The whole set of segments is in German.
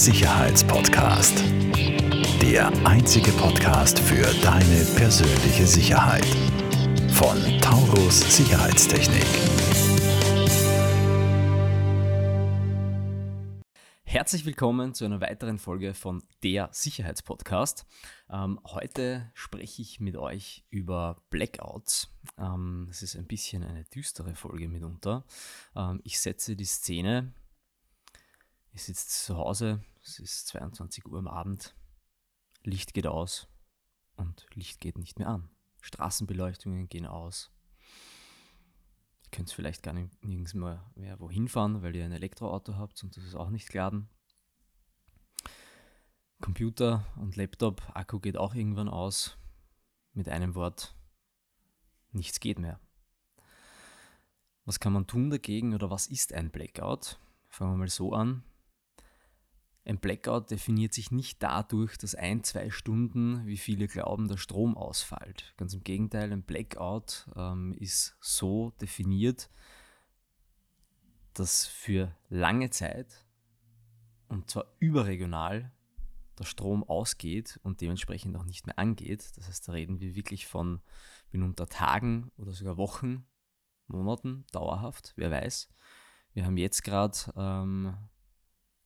Sicherheitspodcast. Der einzige Podcast für deine persönliche Sicherheit. Von Taurus Sicherheitstechnik. Herzlich willkommen zu einer weiteren Folge von der Sicherheitspodcast. Ähm, heute spreche ich mit euch über Blackouts. Ähm, es ist ein bisschen eine düstere Folge mitunter. Ähm, ich setze die Szene. Ich sitze zu Hause, es ist 22 Uhr am Abend, Licht geht aus und Licht geht nicht mehr an. Straßenbeleuchtungen gehen aus. Ihr könnt vielleicht gar nirgends mehr, mehr wohin fahren, weil ihr ein Elektroauto habt und das ist auch nicht geladen. Computer und Laptop, Akku geht auch irgendwann aus. Mit einem Wort, nichts geht mehr. Was kann man tun dagegen oder was ist ein Blackout? Fangen wir mal so an. Ein Blackout definiert sich nicht dadurch, dass ein, zwei Stunden, wie viele glauben, der Strom ausfällt. Ganz im Gegenteil, ein Blackout ähm, ist so definiert, dass für lange Zeit und zwar überregional der Strom ausgeht und dementsprechend auch nicht mehr angeht. Das heißt, da reden wir wirklich von mitunter Tagen oder sogar Wochen, Monaten, dauerhaft, wer weiß. Wir haben jetzt gerade ähm,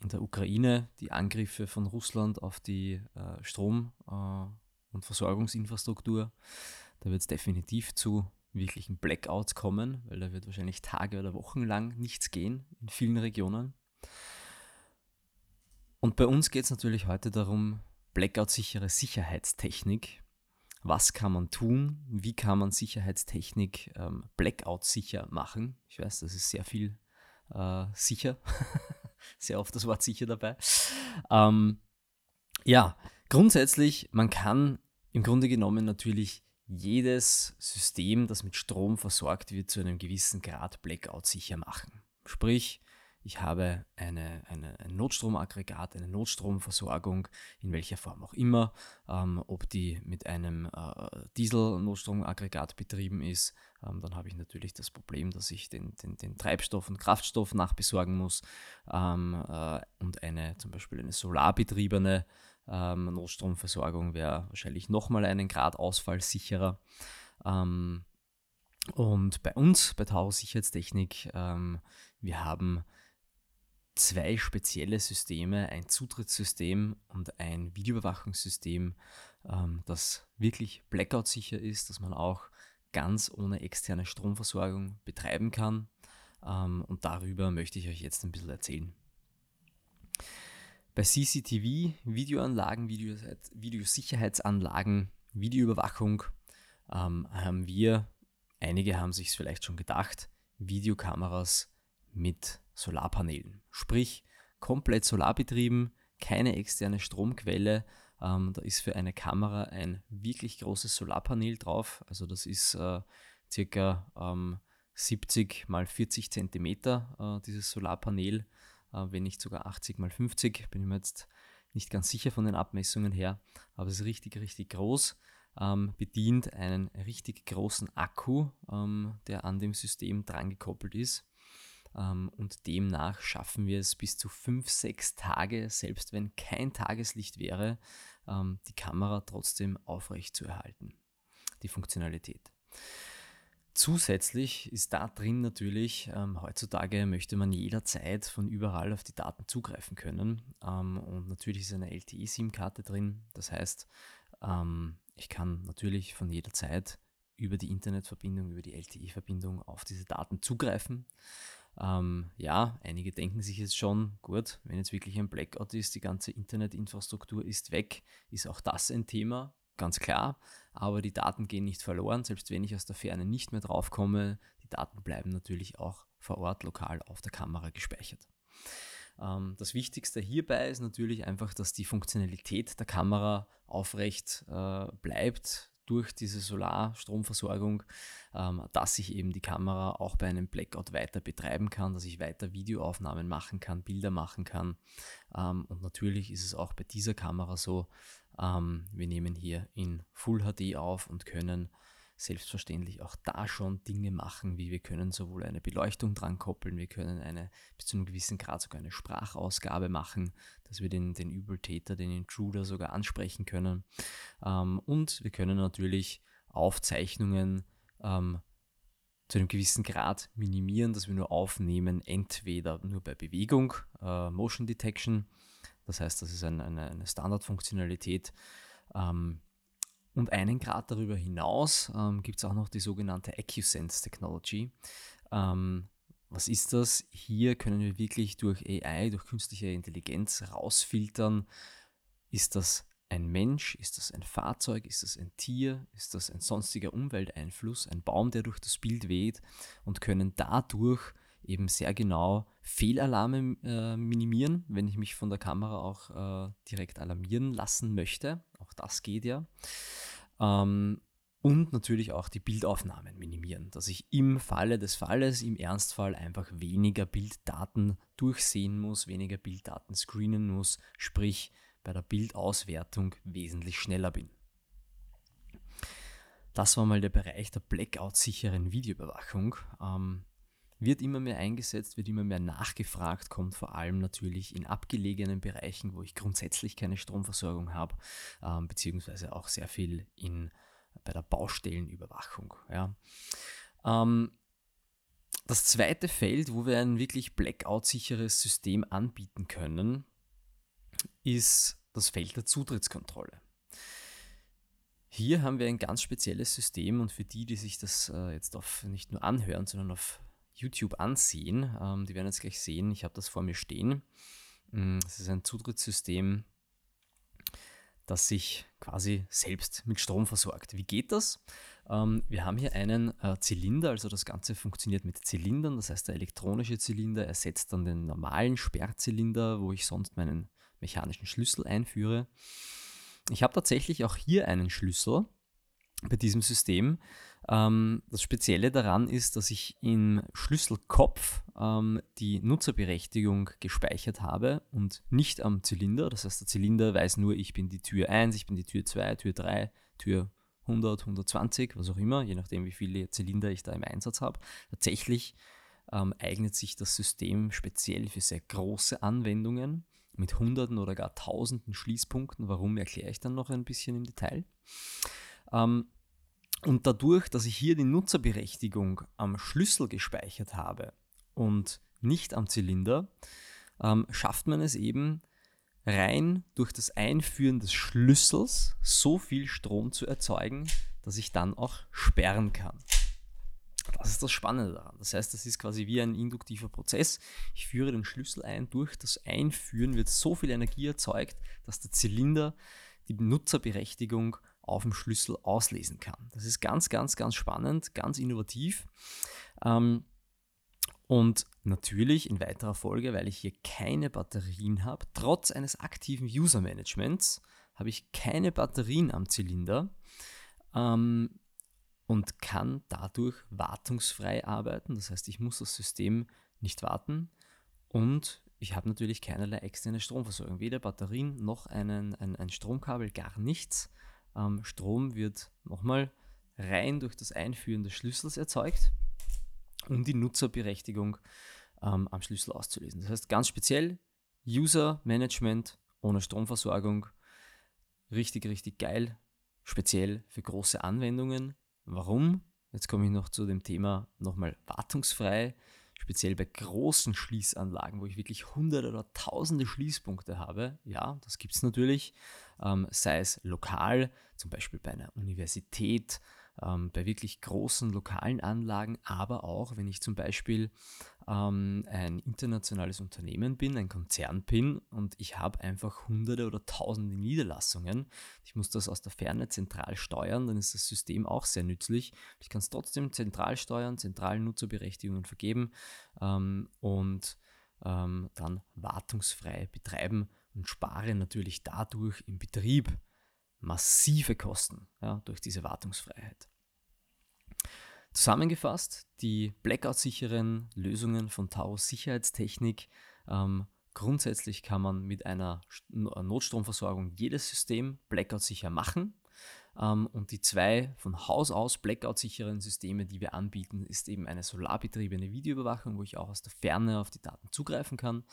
in der Ukraine die Angriffe von Russland auf die äh, Strom- äh, und Versorgungsinfrastruktur. Da wird es definitiv zu wirklichen Blackouts kommen, weil da wird wahrscheinlich Tage oder Wochen lang nichts gehen in vielen Regionen. Und bei uns geht es natürlich heute darum, Blackout-sichere Sicherheitstechnik. Was kann man tun? Wie kann man Sicherheitstechnik ähm, Blackout-sicher machen? Ich weiß, das ist sehr viel äh, sicher. sehr oft das Wort sicher dabei. Ähm, ja, grundsätzlich, man kann im Grunde genommen natürlich jedes System, das mit Strom versorgt wird, zu einem gewissen Grad Blackout sicher machen. Sprich, ich habe eine, eine, ein Notstromaggregat, eine Notstromversorgung, in welcher Form auch immer, ähm, ob die mit einem äh, Diesel-Notstromaggregat betrieben ist, ähm, dann habe ich natürlich das Problem, dass ich den, den, den Treibstoff und Kraftstoff nachbesorgen muss ähm, äh, und eine zum Beispiel eine solarbetriebene ähm, Notstromversorgung wäre wahrscheinlich nochmal einen Grad Ausfall sicherer. Ähm, und bei uns, bei Taurus Sicherheitstechnik, ähm, wir haben zwei spezielle Systeme, ein Zutrittssystem und ein Videoüberwachungssystem, ähm, das wirklich blackout-sicher ist, dass man auch ganz ohne externe Stromversorgung betreiben kann. Ähm, und darüber möchte ich euch jetzt ein bisschen erzählen. Bei CCTV, Videoanlagen, Videosicherheitsanlagen, Videoüberwachung ähm, haben wir, einige haben sich es vielleicht schon gedacht, Videokameras mit Solarpanelen. Sprich, komplett solarbetrieben, keine externe Stromquelle. Ähm, da ist für eine Kamera ein wirklich großes Solarpanel drauf. Also das ist äh, circa ähm, 70 mal 40 Zentimeter, äh, dieses Solarpanel, äh, wenn nicht sogar 80 mal 50. Bin ich mir jetzt nicht ganz sicher von den Abmessungen her, aber es ist richtig, richtig groß. Ähm, bedient einen richtig großen Akku, ähm, der an dem System dran gekoppelt ist. Ähm, und demnach schaffen wir es bis zu fünf, sechs Tage, selbst wenn kein Tageslicht wäre, ähm, die Kamera trotzdem aufrecht zu erhalten, die Funktionalität. Zusätzlich ist da drin natürlich, ähm, heutzutage möchte man jederzeit von überall auf die Daten zugreifen können. Ähm, und natürlich ist eine LTE-SIM-Karte drin. Das heißt, ähm, ich kann natürlich von jeder Zeit über die Internetverbindung, über die LTE-Verbindung auf diese Daten zugreifen. Ähm, ja, einige denken sich jetzt schon, gut, wenn jetzt wirklich ein Blackout ist, die ganze Internetinfrastruktur ist weg, ist auch das ein Thema, ganz klar. Aber die Daten gehen nicht verloren, selbst wenn ich aus der Ferne nicht mehr draufkomme. Die Daten bleiben natürlich auch vor Ort lokal auf der Kamera gespeichert. Ähm, das Wichtigste hierbei ist natürlich einfach, dass die Funktionalität der Kamera aufrecht äh, bleibt, durch diese Solarstromversorgung, ähm, dass ich eben die Kamera auch bei einem Blackout weiter betreiben kann, dass ich weiter Videoaufnahmen machen kann, Bilder machen kann. Ähm, und natürlich ist es auch bei dieser Kamera so, ähm, wir nehmen hier in Full HD auf und können selbstverständlich auch da schon Dinge machen, wie wir können sowohl eine Beleuchtung dran koppeln, wir können eine bis zu einem gewissen Grad sogar eine Sprachausgabe machen, dass wir den, den Übeltäter, den Intruder sogar ansprechen können. Ähm, und wir können natürlich Aufzeichnungen ähm, zu einem gewissen Grad minimieren, dass wir nur aufnehmen, entweder nur bei Bewegung, äh, Motion Detection, das heißt, das ist ein, eine, eine Standardfunktionalität. Ähm, und einen Grad darüber hinaus ähm, gibt es auch noch die sogenannte AccuSense Technology. Ähm, was ist das? Hier können wir wirklich durch AI, durch künstliche Intelligenz rausfiltern, ist das ein Mensch, ist das ein Fahrzeug, ist das ein Tier, ist das ein sonstiger Umwelteinfluss, ein Baum, der durch das Bild weht und können dadurch eben sehr genau Fehlalarme äh, minimieren, wenn ich mich von der Kamera auch äh, direkt alarmieren lassen möchte. Das geht ja. Ähm, und natürlich auch die Bildaufnahmen minimieren, dass ich im Falle des Falles, im Ernstfall einfach weniger Bilddaten durchsehen muss, weniger Bilddaten screenen muss, sprich bei der Bildauswertung wesentlich schneller bin. Das war mal der Bereich der Blackout-sicheren Videoüberwachung. Ähm, wird immer mehr eingesetzt, wird immer mehr nachgefragt, kommt vor allem natürlich in abgelegenen Bereichen, wo ich grundsätzlich keine Stromversorgung habe, ähm, beziehungsweise auch sehr viel in, bei der Baustellenüberwachung. Ja. Ähm, das zweite Feld, wo wir ein wirklich Blackout-sicheres System anbieten können, ist das Feld der Zutrittskontrolle. Hier haben wir ein ganz spezielles System und für die, die sich das äh, jetzt auf nicht nur anhören, sondern auf YouTube ansehen. Ähm, die werden jetzt gleich sehen, ich habe das vor mir stehen. Mm, es ist ein Zutrittssystem, das sich quasi selbst mit Strom versorgt. Wie geht das? Ähm, wir haben hier einen äh, Zylinder, also das Ganze funktioniert mit Zylindern, das heißt der elektronische Zylinder ersetzt dann den normalen Sperrzylinder, wo ich sonst meinen mechanischen Schlüssel einführe. Ich habe tatsächlich auch hier einen Schlüssel bei diesem System, ähm, das Spezielle daran ist, dass ich im Schlüsselkopf ähm, die Nutzerberechtigung gespeichert habe und nicht am Zylinder. Das heißt, der Zylinder weiß nur, ich bin die Tür 1, ich bin die Tür 2, Tür 3, Tür 100, 120, was auch immer, je nachdem, wie viele Zylinder ich da im Einsatz habe. Tatsächlich ähm, eignet sich das System speziell für sehr große Anwendungen mit Hunderten oder gar Tausenden Schließpunkten. Warum erkläre ich dann noch ein bisschen im Detail. Ähm, und dadurch, dass ich hier die Nutzerberechtigung am Schlüssel gespeichert habe und nicht am Zylinder, ähm, schafft man es eben rein durch das Einführen des Schlüssels so viel Strom zu erzeugen, dass ich dann auch sperren kann. Das ist das Spannende daran. Das heißt, das ist quasi wie ein induktiver Prozess. Ich führe den Schlüssel ein. Durch das Einführen wird so viel Energie erzeugt, dass der Zylinder die Nutzerberechtigung auf dem Schlüssel auslesen kann. Das ist ganz, ganz, ganz spannend, ganz innovativ. Ähm, und natürlich in weiterer Folge, weil ich hier keine Batterien habe, trotz eines aktiven User-Managements, habe ich keine Batterien am Zylinder ähm, und kann dadurch wartungsfrei arbeiten. Das heißt, ich muss das System nicht warten und ich habe natürlich keinerlei externe Stromversorgung, weder Batterien noch einen, ein, ein Stromkabel, gar nichts. Ähm, Strom wird nochmal rein durch das Einführen des Schlüssels erzeugt, um die Nutzerberechtigung ähm, am Schlüssel auszulesen. Das heißt ganz speziell User Management ohne Stromversorgung. Richtig, richtig geil. Speziell für große Anwendungen. Warum? Jetzt komme ich noch zu dem Thema nochmal wartungsfrei speziell bei großen Schließanlagen, wo ich wirklich hunderte oder tausende Schließpunkte habe, ja, das gibt es natürlich, ähm, sei es lokal, zum Beispiel bei einer Universität, ähm, bei wirklich großen lokalen Anlagen, aber auch, wenn ich zum Beispiel ähm, ein internationales Unternehmen bin, ein Konzern bin und ich habe einfach hunderte oder tausende Niederlassungen. Ich muss das aus der Ferne zentral steuern, dann ist das System auch sehr nützlich. Ich kann es trotzdem zentral steuern, zentral Nutzerberechtigungen vergeben ähm, und ähm, dann wartungsfrei betreiben und spare natürlich dadurch im Betrieb massive Kosten ja, durch diese Wartungsfreiheit. Zusammengefasst, die Blackout-sicheren Lösungen von Taurus Sicherheitstechnik. Ähm, grundsätzlich kann man mit einer Notstromversorgung jedes System Blackout-sicher machen. Ähm, und die zwei von Haus aus Blackout-sicheren Systeme, die wir anbieten, ist eben eine solarbetriebene Videoüberwachung, wo ich auch aus der Ferne auf die Daten zugreifen kann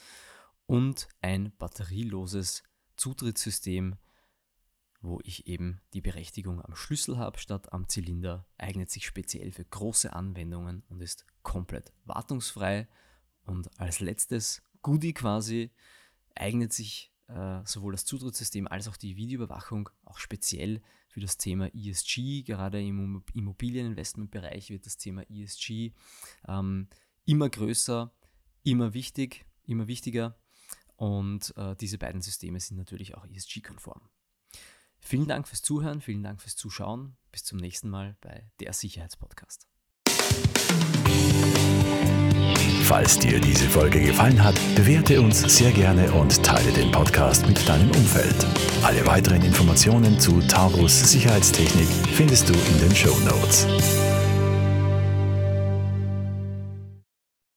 und ein batterieloses Zutrittssystem, wo ich eben die Berechtigung am Schlüssel habe statt am Zylinder, eignet sich speziell für große Anwendungen und ist komplett wartungsfrei. Und als letztes Goodie quasi eignet sich äh, sowohl das Zutrittssystem als auch die Videoüberwachung auch speziell für das Thema ESG. Gerade im Immobilieninvestmentbereich wird das Thema ESG ähm, immer größer, immer wichtig, immer wichtiger. Und äh, diese beiden Systeme sind natürlich auch ESG-konform. Vielen Dank fürs Zuhören, vielen Dank fürs Zuschauen. Bis zum nächsten Mal bei der Sicherheitspodcast. Falls dir diese Folge gefallen hat, bewerte uns sehr gerne und teile den Podcast mit deinem Umfeld. Alle weiteren Informationen zu Taurus Sicherheitstechnik findest du in den Show Notes.